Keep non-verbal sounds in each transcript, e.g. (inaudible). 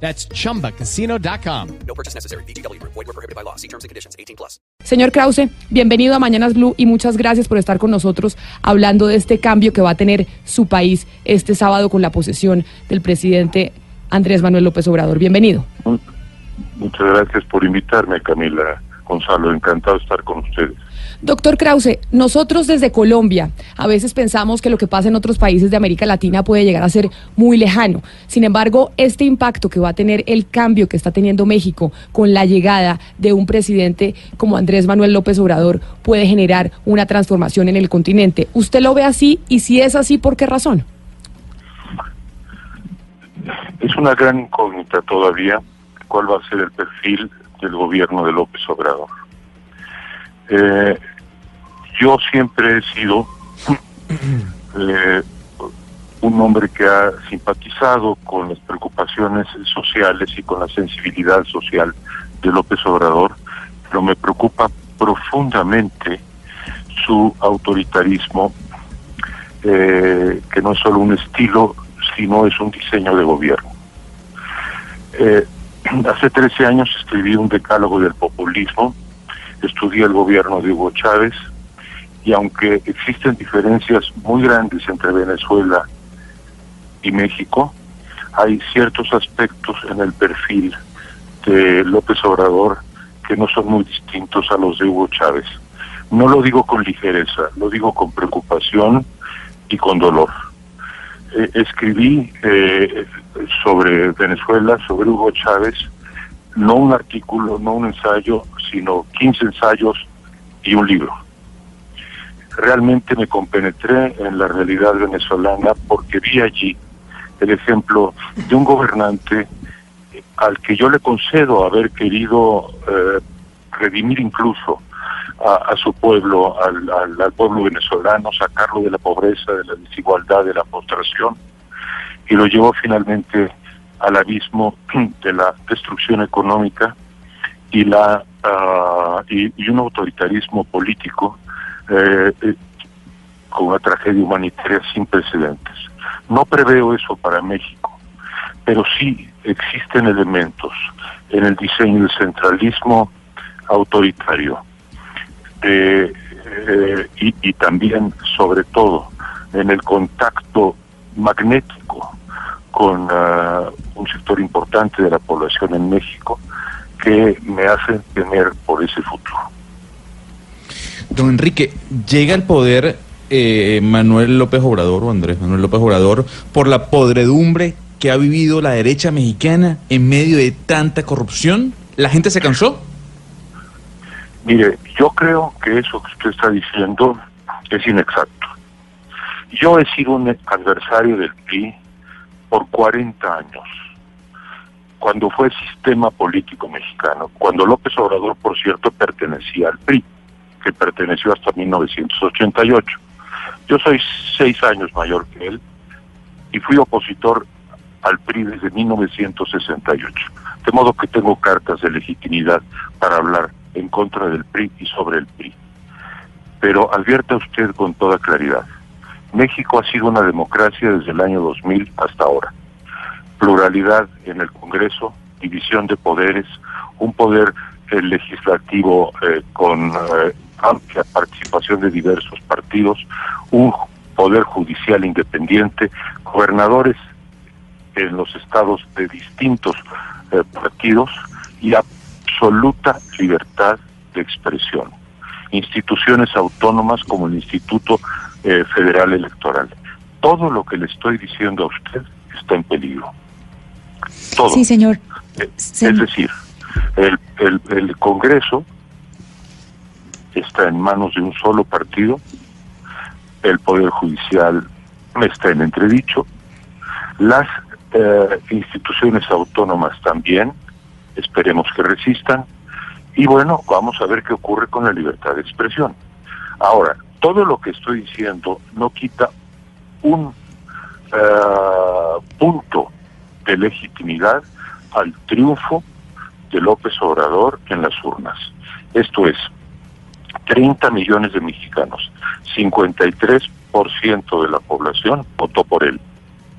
That's chumbacasino.com. No purchase necessary. BGW. Void were prohibited by law. See terms and conditions. 18 plus. Señor Krause, bienvenido a Mañanas Blue y muchas gracias por estar con nosotros hablando de este cambio que va a tener su país este sábado con la posesión del presidente Andrés Manuel López Obrador. Bienvenido. Muchas gracias por invitarme, Camila Gonzalo. Encantado de estar con ustedes. Doctor Krause, nosotros desde Colombia a veces pensamos que lo que pasa en otros países de América Latina puede llegar a ser muy lejano. Sin embargo, este impacto que va a tener el cambio que está teniendo México con la llegada de un presidente como Andrés Manuel López Obrador puede generar una transformación en el continente. ¿Usted lo ve así? Y si es así, ¿por qué razón? Es una gran incógnita todavía cuál va a ser el perfil del gobierno de López Obrador. Eh, yo siempre he sido eh, un hombre que ha simpatizado con las preocupaciones sociales y con la sensibilidad social de López Obrador, pero me preocupa profundamente su autoritarismo, eh, que no es solo un estilo, sino es un diseño de gobierno. Eh, (clears throat) hace 13 años escribí un decálogo del populismo, estudié el gobierno de Hugo Chávez y aunque existen diferencias muy grandes entre Venezuela y México, hay ciertos aspectos en el perfil de López Obrador que no son muy distintos a los de Hugo Chávez. No lo digo con ligereza, lo digo con preocupación y con dolor. Eh, escribí eh, sobre Venezuela, sobre Hugo Chávez, no un artículo, no un ensayo, sino 15 ensayos y un libro. Realmente me compenetré en la realidad venezolana porque vi allí el ejemplo de un gobernante al que yo le concedo haber querido eh, redimir incluso a, su pueblo, al, al, al, pueblo venezolano, sacarlo de la pobreza, de la desigualdad, de la postración, y lo llevó finalmente al abismo de la destrucción económica y la uh, y, y, un autoritarismo político eh, eh, con una tragedia humanitaria sin precedentes. No preveo eso para México, pero sí existen elementos en el diseño del centralismo autoritario eh, y, y también, sobre todo, en el contacto magnético con uh, un sector importante de la población en México que me hacen temer por ese futuro. Don Enrique, llega al poder eh, Manuel López Obrador o Andrés Manuel López Obrador por la podredumbre que ha vivido la derecha mexicana en medio de tanta corrupción. ¿La gente se cansó? Mire, yo creo que eso que usted está diciendo es inexacto. Yo he sido un adversario del PRI por 40 años, cuando fue sistema político mexicano, cuando López Obrador, por cierto, pertenecía al PRI, que perteneció hasta 1988. Yo soy seis años mayor que él y fui opositor al PRI desde 1968, de modo que tengo cartas de legitimidad para hablar en contra del PRI y sobre el PRI. Pero advierta usted con toda claridad, México ha sido una democracia desde el año 2000 hasta ahora. Pluralidad en el Congreso, división de poderes, un poder eh, legislativo eh, con eh, amplia participación de diversos partidos, un poder judicial independiente, gobernadores en los estados de distintos partidos y absoluta libertad de expresión. Instituciones autónomas como el Instituto eh, Federal Electoral. Todo lo que le estoy diciendo a usted está en peligro. Todo. Sí, señor. Eh, es decir, el, el, el, Congreso está en manos de un solo partido, el Poder Judicial está en entredicho, las eh, instituciones autónomas también, esperemos que resistan, Y bueno, vamos a ver qué ocurre con la libertad de expresión. Ahora, todo lo que estoy diciendo no quita un eh, punto de legitimidad al triunfo de López Obrador en las urnas. Esto es, 30 millones de mexicanos, 53% de la población votó por él,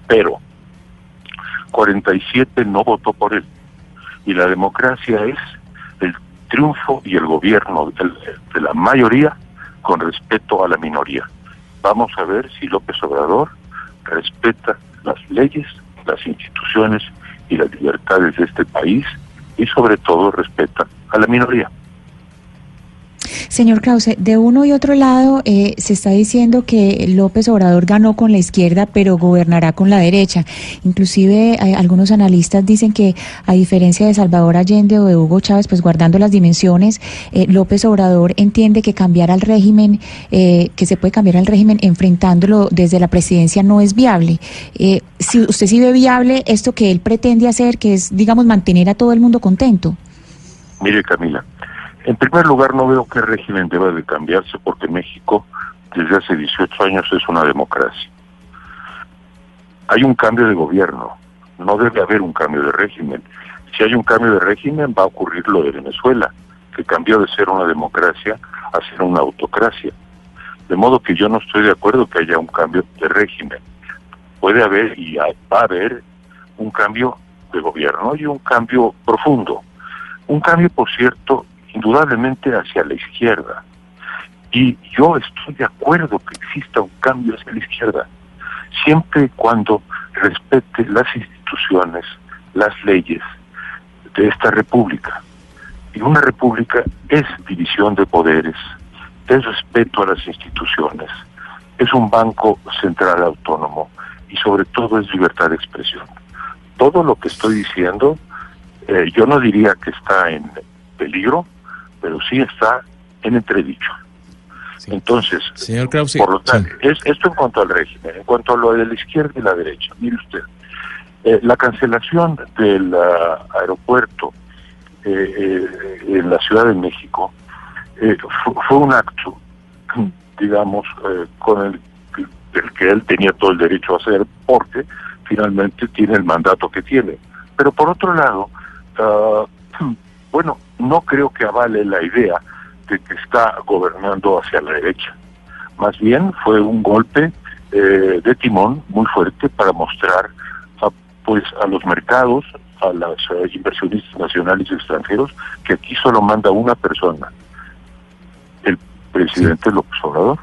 pero 47 no votó por él. Y la democracia es el triunfo y el gobierno de, la mayoría con respeto a la minoría. Vamos a ver si López Obrador respeta las leyes, las instituciones y las libertades de este país y sobre todo respeta a la minoría. Señor Krause, de uno y otro lado eh, se está diciendo que López Obrador ganó con la izquierda, pero gobernará con la derecha. Inclusive eh, algunos analistas dicen que a diferencia de Salvador Allende o de Hugo Chávez, pues guardando las dimensiones, eh, López Obrador entiende que cambiar al régimen, que se puede cambiar al régimen enfrentándolo desde la presidencia no es viable. si usted sí ve viable esto que él pretende hacer, que es, digamos, mantener a todo el mundo contento. Mire, Camila, en primer lugar, no veo qué régimen deba de cambiarse porque México desde hace 18 años es una democracia. Hay un cambio de gobierno, no debe haber un cambio de régimen. Si hay un cambio de régimen va a ocurrir lo de Venezuela, que cambió de ser una democracia a ser una autocracia. De modo que yo no estoy de acuerdo que haya un cambio de régimen. Puede haber y va a haber un cambio de gobierno y un cambio profundo. Un cambio, por cierto, indudablemente hacia la izquierda. Y yo estoy de acuerdo que exista un cambio hacia la izquierda, siempre y cuando respete las instituciones, las leyes de esta república. Y una república es división de poderes, es respeto a las instituciones, es un banco central autónomo y sobre todo es libertad de expresión. Todo lo que estoy diciendo, eh, yo no diría que está en peligro, pero sí está en entredicho. Entonces, Señor Krause, por lo tanto, es, esto en cuanto al régimen, en cuanto a lo de la izquierda y la derecha, mire usted, eh, la cancelación del uh, aeropuerto eh, eh, en la Ciudad de México fue, fue, un acto, (clears throat) digamos, con el, el que él tenía todo el derecho a hacer, porque finalmente tiene el mandato que tiene. Pero por otro lado, uh, (clears throat) bueno, no creo que avale la idea de que está gobernando hacia la derecha. Más bien fue un golpe eh, de timón muy fuerte para mostrar a, pues a los mercados, a los uh, inversionistas nacionales y extranjeros, que aquí solo manda una persona, el presidente sí. López Obrador.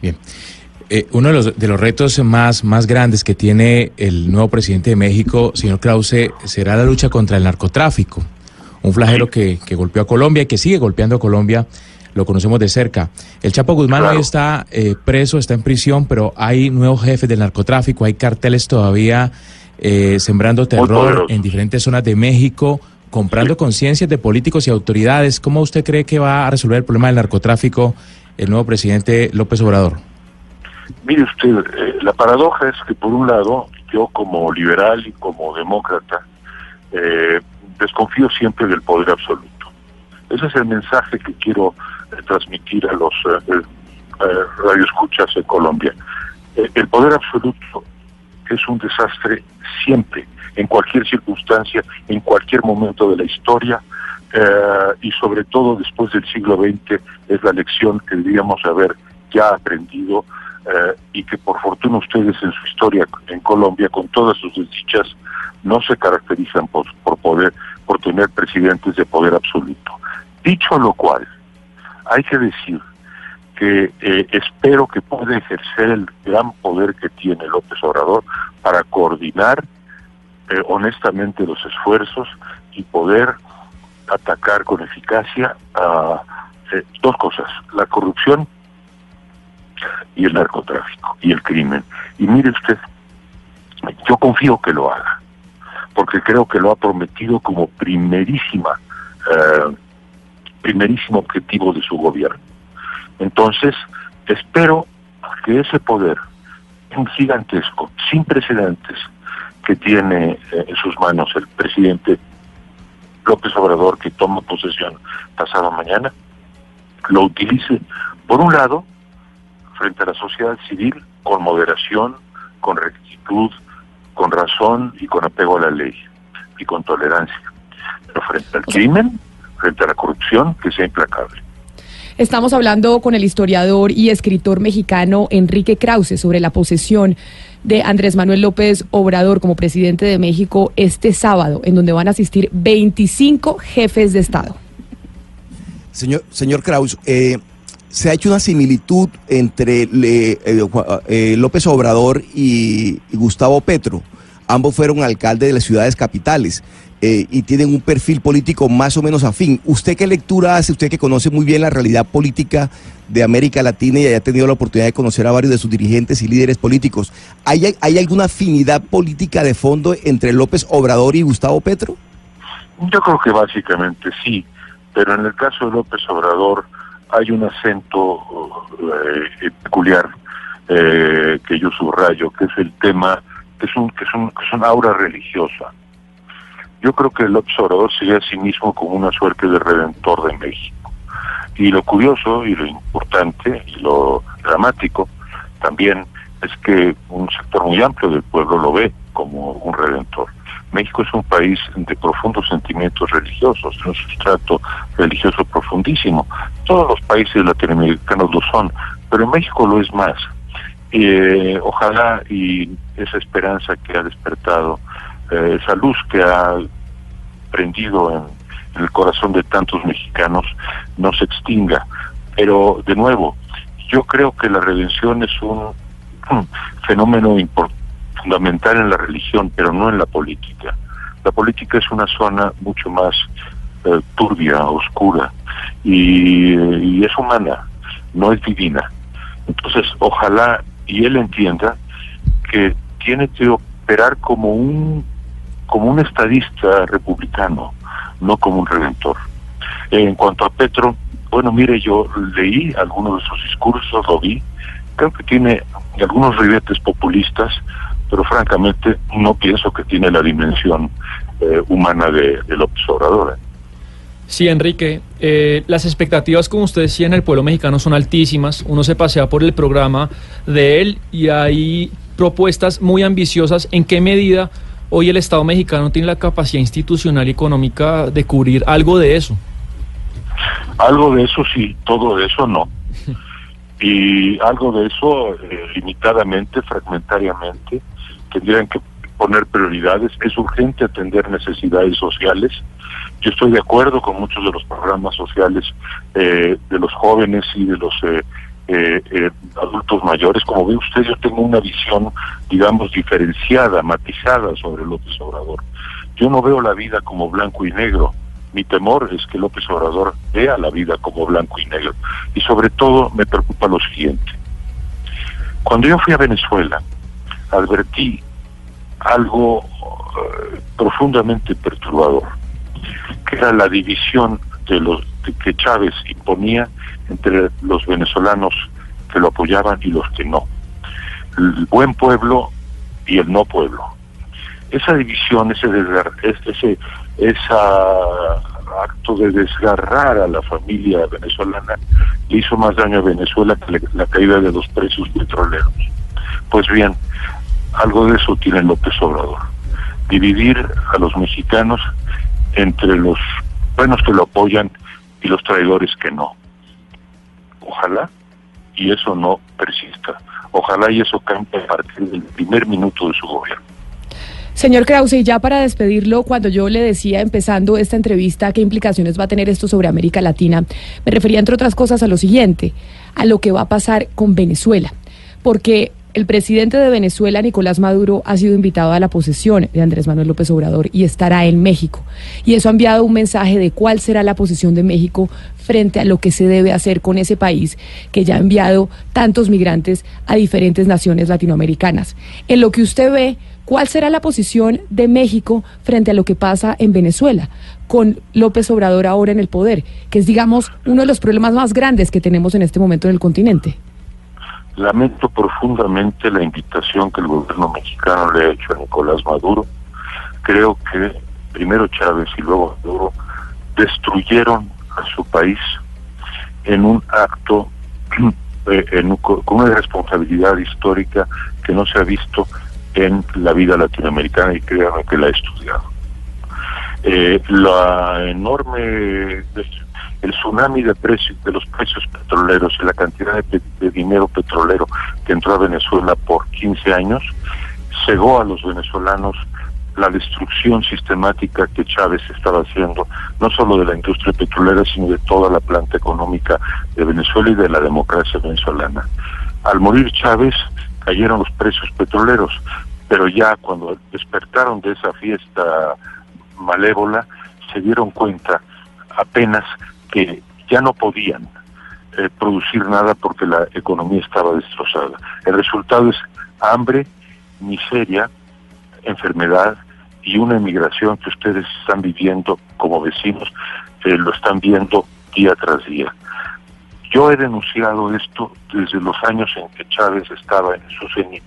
Bien. Eh, uno de los, de los retos más, más grandes que tiene el nuevo presidente de México, señor Krause, será la lucha contra el narcotráfico un flagelo que, que, golpeó a Colombia y que sigue golpeando a Colombia, lo conocemos de cerca. El Chapo Guzmán claro. hoy está eh, preso, está en prisión, pero hay nuevos jefes del narcotráfico, hay carteles todavía eh, sembrando terror en diferentes zonas de México, comprando sí. conciencias de políticos y autoridades. ¿Cómo usted cree que va a resolver el problema del narcotráfico el nuevo presidente López Obrador? Mire usted, eh, la paradoja es que por un lado, yo como liberal y como demócrata, eh, desconfío siempre del poder absoluto. Ese es el mensaje que quiero eh, transmitir a los eh, eh, radioescuchas en Colombia. el poder absoluto es un desastre siempre, en cualquier circunstancia, en cualquier momento de la historia, y sobre todo después del siglo XX es la lección que deberíamos haber ya aprendido y que por fortuna ustedes en su historia en Colombia, con todas sus desdichas, no se caracterizan por, por poder por tener presidentes de poder absoluto. Dicho lo cual, hay que decir que eh, espero que pueda ejercer el gran poder que tiene López Obrador para coordinar eh, honestamente los esfuerzos y poder atacar con eficacia a eh, dos cosas, la corrupción y el narcotráfico y el crimen. Y mire usted, yo confío que lo haga porque creo que lo ha prometido como primerísima, eh, primerísimo objetivo de su gobierno. Entonces, espero que ese poder gigantesco, sin precedentes, que tiene eh, en sus manos el presidente López Obrador, que toma posesión pasado mañana, lo utilice, por un lado, frente a la sociedad civil, con moderación, con rectitud, con razón y con apego a la ley y con tolerancia. Pero frente al crimen, frente a la corrupción, que sea implacable. Estamos hablando con el historiador y escritor mexicano Enrique Krause sobre la posesión de Andrés Manuel López Obrador como presidente de México este sábado, en donde van a asistir 25 jefes de Estado. Señor, señor Kraus, eh, se ha hecho una similitud entre le- eh, eh, López Obrador y, y Gustavo Petro. Ambos fueron alcaldes de las ciudades capitales eh, y tienen un perfil político más o menos afín. ¿Usted qué lectura hace? Usted que conoce muy bien la realidad política de América Latina y haya tenido la oportunidad de conocer a varios de sus dirigentes y líderes políticos. ¿Hay, hay alguna afinidad política de fondo entre López Obrador y Gustavo Petro? Yo creo que básicamente sí, pero en el caso de López Obrador hay un acento eh, peculiar eh, que yo subrayo, que es el tema, que es un, que es un, que es una aura religiosa. Yo creo que López Obrador se a sí mismo como una suerte de redentor de México. Y lo curioso y lo importante y lo dramático también es que un sector muy amplio del pueblo lo ve como un redentor. México es un país de profundos sentimientos religiosos, de un sustrato religioso profundísimo. Todos los países latinoamericanos lo son, pero México lo es más. Eh, ojalá y esa esperanza que ha despertado, eh, esa luz que ha prendido en, en el corazón de tantos mexicanos, no se extinga. Pero, de nuevo, yo creo que la redención es un (clears throat) fenómeno impor- fundamental en la religión, pero no en la política. La política es una zona mucho más eh, turbia, oscura, y, es humana, no es divina. Entonces, ojalá y él entienda que tiene que operar como un como un estadista republicano, no como un redentor. En cuanto a Petro, bueno, mire, yo leí algunos de sus discursos, lo vi, creo que tiene algunos ribetes populistas, pero francamente no pienso que tiene la dimensión eh, humana de, de López Obrador. ¿eh? Sí, Enrique, eh, las expectativas, como usted decía, en el pueblo mexicano son altísimas. Uno se pasea por el programa de él y hay propuestas muy ambiciosas. ¿En qué medida hoy el Estado mexicano tiene la capacidad institucional y económica de cubrir algo de eso? Algo de eso sí, todo de eso no. Y algo de eso eh, limitadamente, fragmentariamente, tendrían que poner prioridades. Es urgente atender necesidades sociales. Yo estoy de acuerdo con muchos de los programas sociales eh, de los jóvenes y de los eh, eh, eh, adultos mayores. Como ve usted, yo tengo una visión, digamos, diferenciada, matizada sobre López Obrador. Yo no veo la vida como blanco y negro. Mi temor es que López Obrador vea la vida como blanco y negro. Y sobre todo me preocupa lo siguiente. Cuando yo fui a Venezuela, advertí algo eh, profundamente perturbador, que era la división de los que Chávez imponía entre los venezolanos que lo apoyaban y los que no. El buen pueblo y el no pueblo. Esa división, ese ese esa acto de desgarrar a la familia venezolana le hizo más daño a Venezuela que la caída de los precios petroleros. Pues bien, algo de eso tiene López Obrador. Dividir a los mexicanos entre los buenos que lo apoyan y los traidores que no. Ojalá y eso no persista. Ojalá y eso cambie a partir del primer minuto de su gobierno. Señor Krause, y ya para despedirlo, cuando yo le decía empezando esta entrevista qué implicaciones va a tener esto sobre América Latina, me refería entre otras cosas a lo siguiente, a lo que va a pasar con Venezuela, porque el presidente de Venezuela, Nicolás Maduro, ha sido invitado a la posesión de Andrés Manuel López Obrador y estará en México. Y eso ha enviado un mensaje de cuál será la posición de México frente a lo que se debe hacer con ese país que ya ha enviado tantos migrantes a diferentes naciones latinoamericanas. En lo que usted ve, ¿cuál será la posición de México frente a lo que pasa en Venezuela? con López Obrador ahora en el poder, que es, digamos, uno de los problemas más grandes que tenemos en este momento en el continente. Lamento profundamente la invitación que el gobierno mexicano le ha hecho a Nicolás Maduro. Creo que primero Chávez y luego Maduro, destruyeron a su país en un acto (clears throat) eh, en, con una responsabilidad histórica que no se ha visto en la vida latinoamericana y créanme que la he estudiado. Eh, la enorme el tsunami de precios de los precios petroleros y la cantidad de, de, dinero petrolero que entró a Venezuela por 15 años cegó a los venezolanos la destrucción sistemática que Chávez estaba haciendo, no solo de la industria petrolera, sino de toda la planta económica de Venezuela y de la democracia venezolana. Al morir Chávez, cayeron los precios petroleros, pero ya cuando despertaron de esa fiesta malévola, se dieron cuenta apenas que ya no podían eh, producir nada porque la economía estaba destrozada. El resultado es hambre, miseria, enfermedad y una emigración que ustedes están viviendo como vecinos, eh, lo están viendo día tras día. Yo he denunciado esto desde los años en que Chávez estaba en su cenit.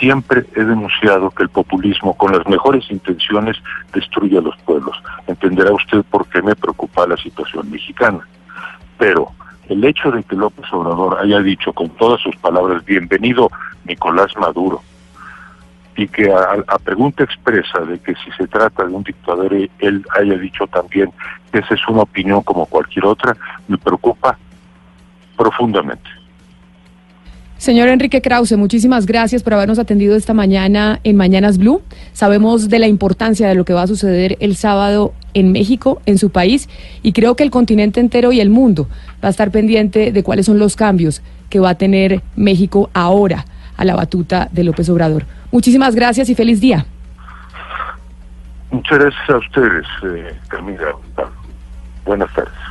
Siempre he denunciado que el populismo, con las mejores intenciones, destruye a los pueblos. Entenderá usted por qué me preocupa la situación mexicana. Pero el hecho de que López Obrador haya dicho con todas sus palabras, bienvenido Nicolás Maduro, y que a, a, pregunta expresa de que si se trata de un dictador, él haya dicho también que esa es una opinión como cualquier otra, me preocupa profundamente. Señor Enrique Krause, muchísimas gracias por habernos atendido esta mañana en Mañanas Blue. Sabemos de la importancia de lo que va a suceder el sábado en México, en su país, y creo que el continente entero y el mundo va a estar pendiente de cuáles son los cambios que va a tener México ahora a la batuta de López Obrador. Muchísimas gracias y feliz día. Muchas gracias a ustedes, eh, Camila. Buenas tardes.